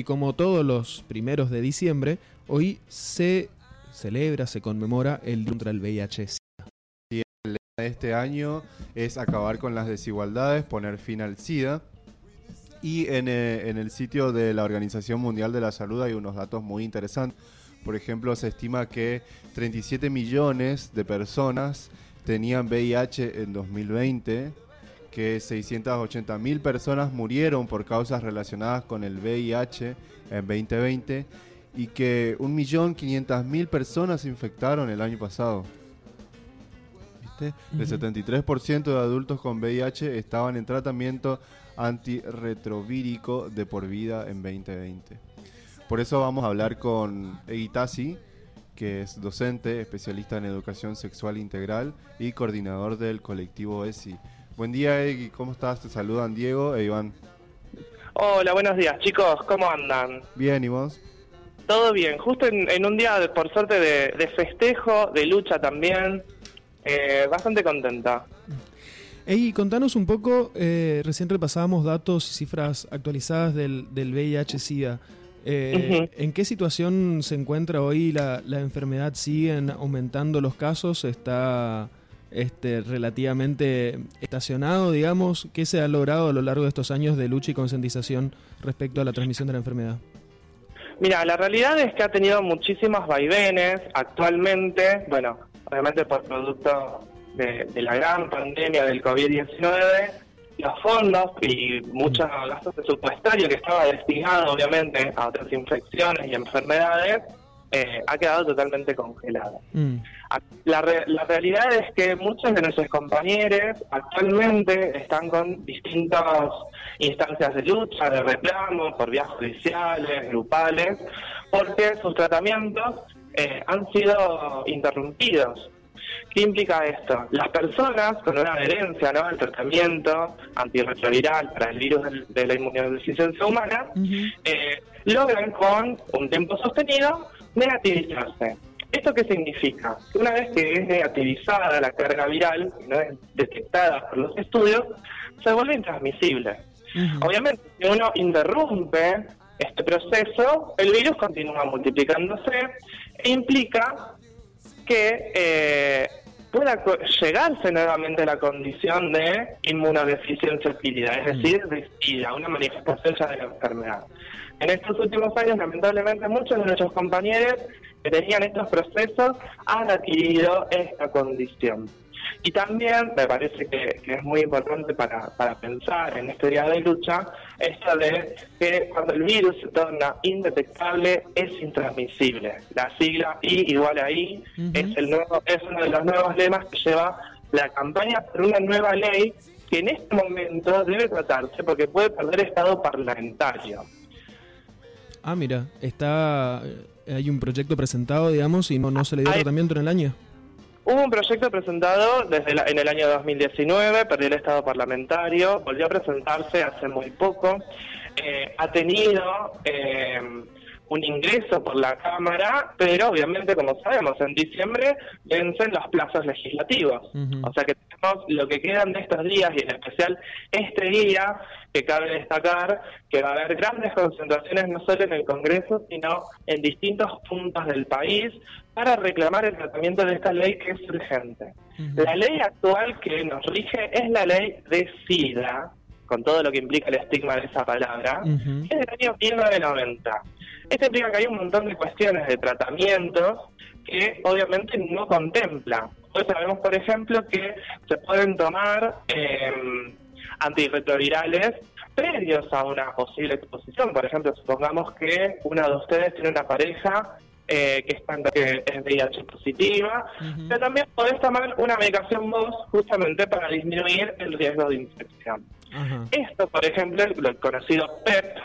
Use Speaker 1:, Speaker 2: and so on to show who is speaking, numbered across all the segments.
Speaker 1: Y como todos los primeros de diciembre, hoy se celebra, se conmemora el Día contra el VIH.
Speaker 2: Y el de este año es acabar con las desigualdades, poner fin al SIDA. Y eh, en el sitio de la Organización Mundial de la Salud hay unos datos muy interesantes. Por ejemplo, se estima que 37 millones de personas tenían VIH en 2020, que 680 mil personas murieron por causas relacionadas con el VIH en 2020 y que 1.500.000 personas se infectaron el año pasado. ¿Viste? El 73% de adultos con VIH estaban en tratamiento antirretrovírico de por vida en 2020. Por eso vamos a hablar con Egitasi, que es docente, especialista en educación sexual integral y coordinador del colectivo ESI. Buen día, Egui, ¿cómo estás? Te saludan Diego e Iván.
Speaker 3: Hola, buenos días, chicos, ¿cómo andan?
Speaker 2: Bien, ¿y vos?
Speaker 3: Todo bien, justo en, en un día, de- por suerte, de, de festejo, de lucha también, eh, bastante contenta.
Speaker 1: Ey, contanos un poco, eh, recién repasábamos datos y cifras actualizadas del, del VIH-Sida. Eh. ¿En qué situación se encuentra hoy la, la enfermedad? ¿Siguen aumentando los casos? ¿Está este, relativamente estacionado, digamos? ¿Qué se ha logrado a lo largo de estos años de lucha y concientización respecto a la transmisión de la enfermedad?
Speaker 3: Mira, la realidad es que ha tenido muchísimos vaivenes actualmente, bueno, obviamente por producto de, de la gran pandemia del COVID-19, los fondos y muchos gastos presupuestarios que estaba destinado obviamente a otras infecciones y enfermedades, eh, ha quedado totalmente congelado.
Speaker 1: Mm,
Speaker 3: La, re- la realidad es que muchos de nuestros compañeros actualmente están con distintas instancias de lucha, de reclamo, por vías judiciales, grupales, porque sus tratamientos eh, han sido interrumpidos. ¿Qué implica esto? Las personas con una adherencia ¿no? al tratamiento antirretroviral para el virus de la inmunodeficiencia humana eh, logran con un tiempo sostenido negativizarse. ¿Esto qué significa? Que una vez que es negativizada la carga viral, no es detectada por los estudios, se vuelve intransmisible. Obviamente, si uno interrumpe este proceso, el virus continúa multiplicándose e implica que eh, pueda llegarse nuevamente a la condición de inmunodeficiencia adquirida, es decir, de SIDA, una manifestación ya de la enfermedad. En estos últimos años, lamentablemente, muchos de nuestros compañeros que tenían estos procesos han adquirido esta condición. Y también me parece que, que es muy importante para, para pensar en este día de lucha esto de que cuando el virus se torna indetectable es intransmisible. La sigla I igual a I es, el nuevo, es uno de los nuevos lemas que lleva la campaña por una nueva ley que en este momento debe tratarse porque puede perder estado parlamentario.
Speaker 1: Ah, mira, está eh, hay un proyecto presentado, digamos, y no, no se le dio
Speaker 3: Hay-
Speaker 1: tratamiento en el año.
Speaker 3: Hubo un proyecto presentado desde la- en el año 2019, perdió el estado parlamentario, volvió a presentarse hace muy poco, eh, ha tenido eh, un ingreso por la Cámara, pero obviamente, como sabemos, en diciembre vencen los plazos legislativos. O sea que lo que quedan de estos días y en especial este día, que cabe destacar que va a haber grandes concentraciones no solo en el Congreso, sino en distintos puntos del país para reclamar el tratamiento de esta ley que es urgente. La ley actual que nos rige es la ley de SIDA, con todo lo que implica el estigma de esa palabra,
Speaker 1: Ujú.
Speaker 3: que es del año 1990. Esto implica que hay un montón de cuestiones de tratamientos que obviamente no contempla. Sabemos, por ejemplo, que se pueden tomar eh, antirretrovirales previos a una posible exposición. Por ejemplo, supongamos que una de ustedes tiene una pareja eh, que, está, que es VIH positiva, pero también podés tomar una medicación vos justamente para disminuir el riesgo de infección. Esto, por ejemplo, el conocido PEP,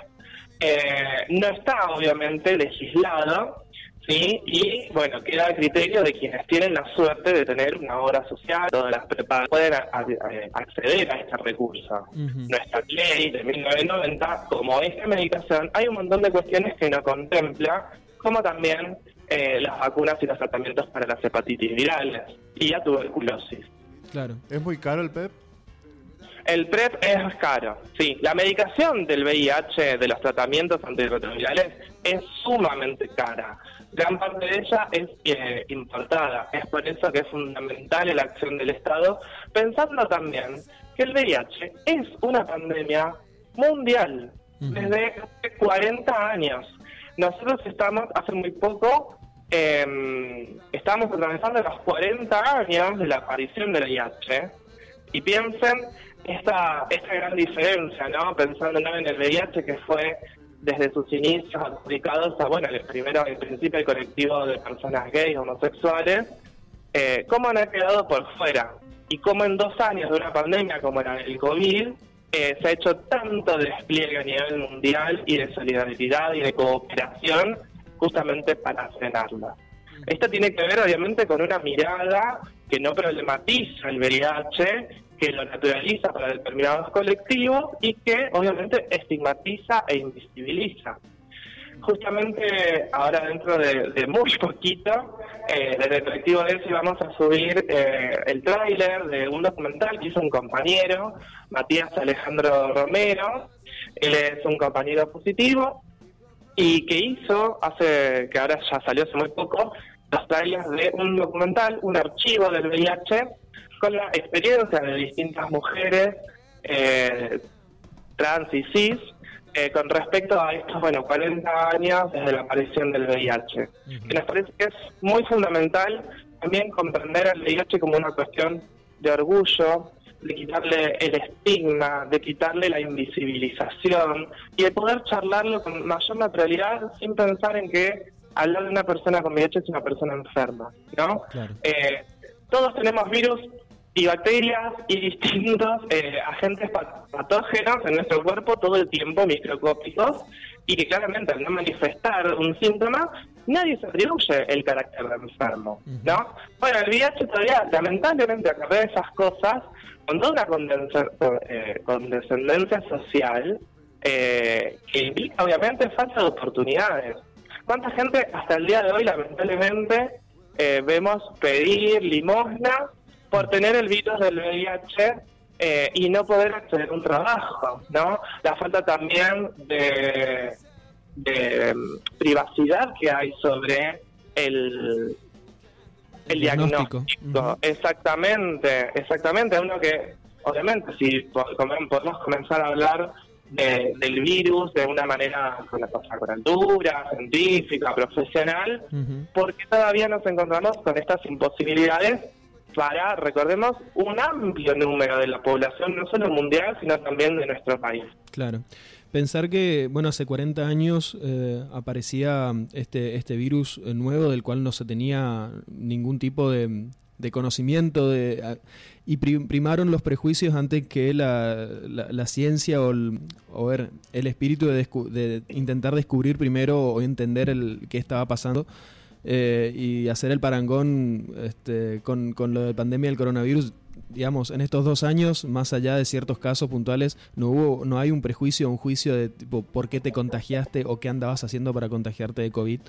Speaker 3: eh, no está obviamente legislado, ¿sí? Y bueno, queda a criterio de quienes tienen la suerte de tener una obra social, todas las prepagas pueden a- a- acceder a este recurso. Nuestra ley de 1990, como esta medicación, hay un montón de cuestiones que no contempla, como también eh, las vacunas y los tratamientos para las hepatitis virales y la tuberculosis.
Speaker 1: Claro.
Speaker 2: ¿Es muy caro el PEP?
Speaker 3: El PrEP es caro, sí. La medicación del VIH, de los tratamientos antirretrovirales, es sumamente cara. Gran parte de ella es eh, importada. Es por eso que es fundamental la acción del Estado, pensando también que el VIH es una pandemia mundial desde hace 40 años. Nosotros estamos, hace muy poco, eh, estamos atravesando los 40 años de la aparición del VIH. Y piensen esta, esta gran diferencia, ¿no? Pensando en el VIH que fue desde sus inicios adjudicados a, bueno, primero, en principio, el colectivo de personas gays, homosexuales, eh, cómo han quedado por fuera y cómo en dos años de una pandemia como la del COVID eh, se ha hecho tanto despliegue a nivel mundial y de solidaridad y de cooperación justamente para frenarla. Esto tiene que ver obviamente con una mirada que no problematiza el VIH que lo naturaliza para determinados colectivos y que obviamente estigmatiza e invisibiliza. Justamente ahora dentro de, muy poquito, eh, desde el colectivo de ESI vamos a subir eh, el tráiler de un documental que hizo un compañero, Matías Alejandro Romero, él es un compañero positivo y que hizo, hace que ahora ya salió hace muy poco, los trailers de un documental, un archivo del VIH con la experiencia de distintas mujeres eh, trans y cis eh, con respecto a estos, bueno, 40 años desde la aparición del VIH. Y nos parece que es muy fundamental también comprender el VIH como una cuestión de orgullo, de quitarle el estigma, de quitarle la invisibilización y de poder charlarlo con mayor naturalidad sin pensar en que hablar de una persona con VIH es una persona enferma, ¿no? Eh, todos tenemos virus y bacterias y distintos eh, agentes patógenos en nuestro cuerpo todo el tiempo, microscópicos, y que claramente al no manifestar un síntoma, nadie se atribuye el carácter de enfermo, ¿no? Bueno, el VIH todavía lamentablemente de esas cosas con toda una eh, condescendencia social eh, que implica obviamente falta de oportunidades. ¿Cuánta gente hasta el día de hoy lamentablemente vemos pedir limosna por tener el virus del VIH eh, y no poder acceder a un trabajo, ¿no? La falta también de, mm, privacidad que hay sobre el, el diagnóstico. Exactamente, exactamente. Uno que, obviamente, si podemos comenzar a hablar del virus de una manera con la con altura, científica, profesional, porque todavía nos encontramos con estas imposibilidades para, recordemos, un amplio número de la población, no solo mundial, sino también de nuestro país.
Speaker 1: Claro. Pensar que, bueno, hace 40 años eh, aparecía este, este virus nuevo del cual no se tenía ningún tipo de, conocimiento de, y primaron los prejuicios antes que la, la, ciencia o, el, o ver, el espíritu de, de, intentar descubrir primero o entender el, qué estaba pasando. Eh, y hacer el parangón este, con, con, lo de pandemia del coronavirus, digamos, en estos dos años, más allá de ciertos casos puntuales, no hubo, no hay un prejuicio, un juicio de tipo por qué te contagiaste o qué andabas haciendo para contagiarte de COVID.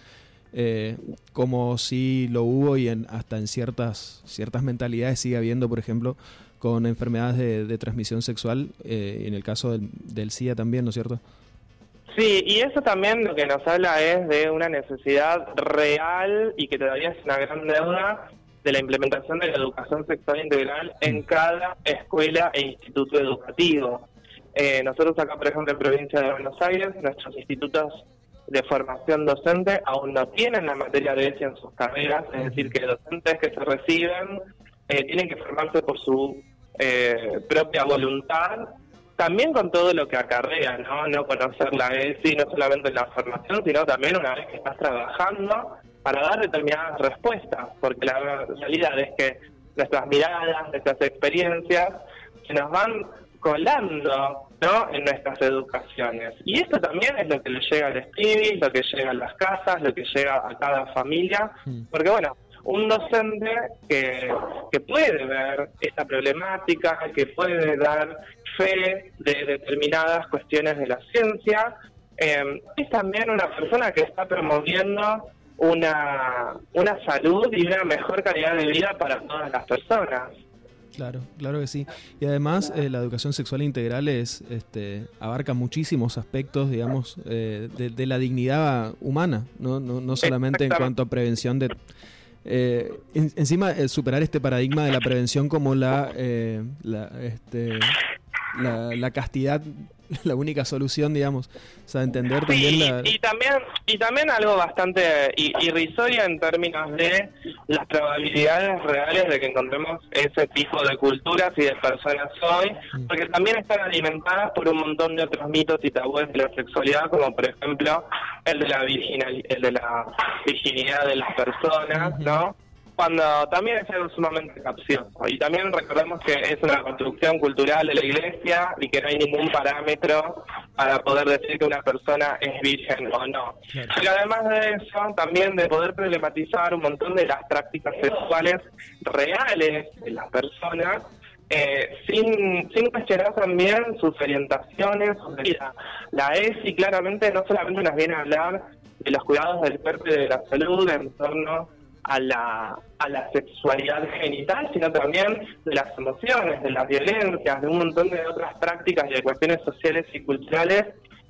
Speaker 1: Eh, como si lo hubo y en, hasta en ciertas, ciertas mentalidades sigue habiendo, por ejemplo, con enfermedades de, transmisión sexual, eh, en el caso del, del SIDA también, ¿no es cierto?
Speaker 3: Sí, y eso también lo que nos habla es de una necesidad real y que todavía es una gran deuda de la implementación de la educación sexual integral en cada escuela e instituto educativo. Eh, nosotros acá, por ejemplo, en provincia de Buenos Aires, nuestros institutos de formación docente aún no tienen la materia de ESI en sus carreras, es decir, que docentes que se reciben eh, tienen que formarse por su eh, propia voluntad también con todo lo que acarrea, ¿no? No conocer la ESI, no solamente en la formación, sino también una vez que estás trabajando para dar determinadas respuestas, porque la realidad es que nuestras miradas, nuestras experiencias, se nos van colando ¿no? en nuestras educaciones. Y esto también es lo que le llega al streaming, lo que llega a las casas, lo que llega a cada familia, mm. porque bueno, un docente que, que puede ver esta problemática, que puede dar fe de determinadas cuestiones de la ciencia, eh, es también una persona que está promoviendo una, una salud y una mejor calidad de vida para todas las personas.
Speaker 1: Claro, claro que sí. Y además eh, la educación sexual integral es, este, abarca muchísimos aspectos, digamos, eh, de, la dignidad humana, no, no, no solamente en cuanto a prevención de... Eh, encima, superar este paradigma de la prevención como la, la, este, la, la castidad la única solución, digamos. O sea, entender también la...
Speaker 3: Y, también, y también algo bastante irrisorio en términos de las probabilidades reales de que encontremos ese tipo de culturas y de personas hoy, mm. porque también están alimentadas por un montón de otros mitos y tabúes de la sexualidad, como por ejemplo el de la virginal, el de la virginidad de las personas, ¿no? Cuando también es algo sumamente capcioso. Y también recordemos que es una construcción cultural de la iglesia y que no hay ningún parámetro para poder decir que una persona es virgen o no. Y además de eso, también de poder problematizar un montón de las prácticas sexuales reales de las personas eh, sin, sin cuestionar también sus orientaciones, su vida. La ESI claramente no solamente nos viene a hablar de los cuidados del cuerpo y de la salud en torno a la, a la sexualidad genital, sino también de las emociones, de las violencias, de un montón de otras prácticas y de cuestiones sociales y culturales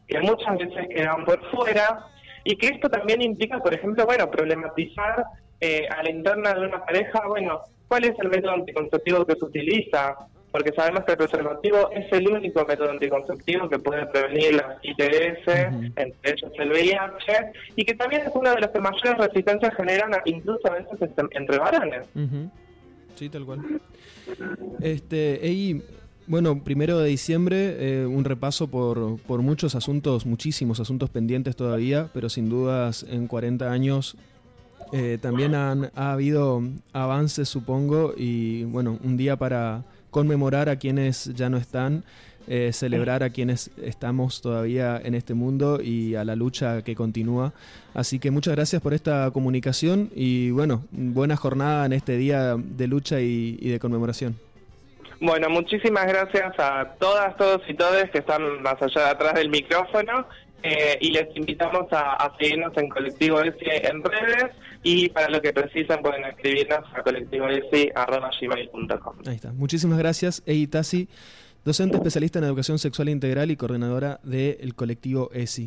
Speaker 3: que muchas veces quedan por fuera y que esto también implica, por ejemplo, bueno, problematizar eh, a la interna de una pareja, bueno, ¿cuál es el método anticonceptivo que se utiliza? Porque sabemos que el preservativo es el único método anticonceptivo que puede prevenir las ITS, entre ellos el VIH, y que también es uno de los que mayores resistencias generan, incluso a veces entre varones.
Speaker 1: Sí, tal cual. Este, y bueno, primero de diciembre, eh, un repaso por, por muchos asuntos, muchísimos asuntos pendientes todavía, pero sin dudas en 40 años eh, también han, ha habido avances, supongo, y bueno, un día para conmemorar a quienes ya no están, eh, celebrar a quienes estamos todavía en este mundo y a la lucha que continúa. Así que muchas gracias por esta comunicación y bueno, buena jornada en este día de lucha y, de conmemoración.
Speaker 3: Bueno, muchísimas gracias a todas, todos y todes que están más allá de atrás del micrófono eh, y les invitamos a, seguirnos en Colectivo S en redes y para lo que precisan pueden escribirnos a colectivos.gmail.com
Speaker 1: Ahí está. Muchísimas gracias, Eitasi, docente especialista en educación sexual integral y coordinadora del colectivo ESI.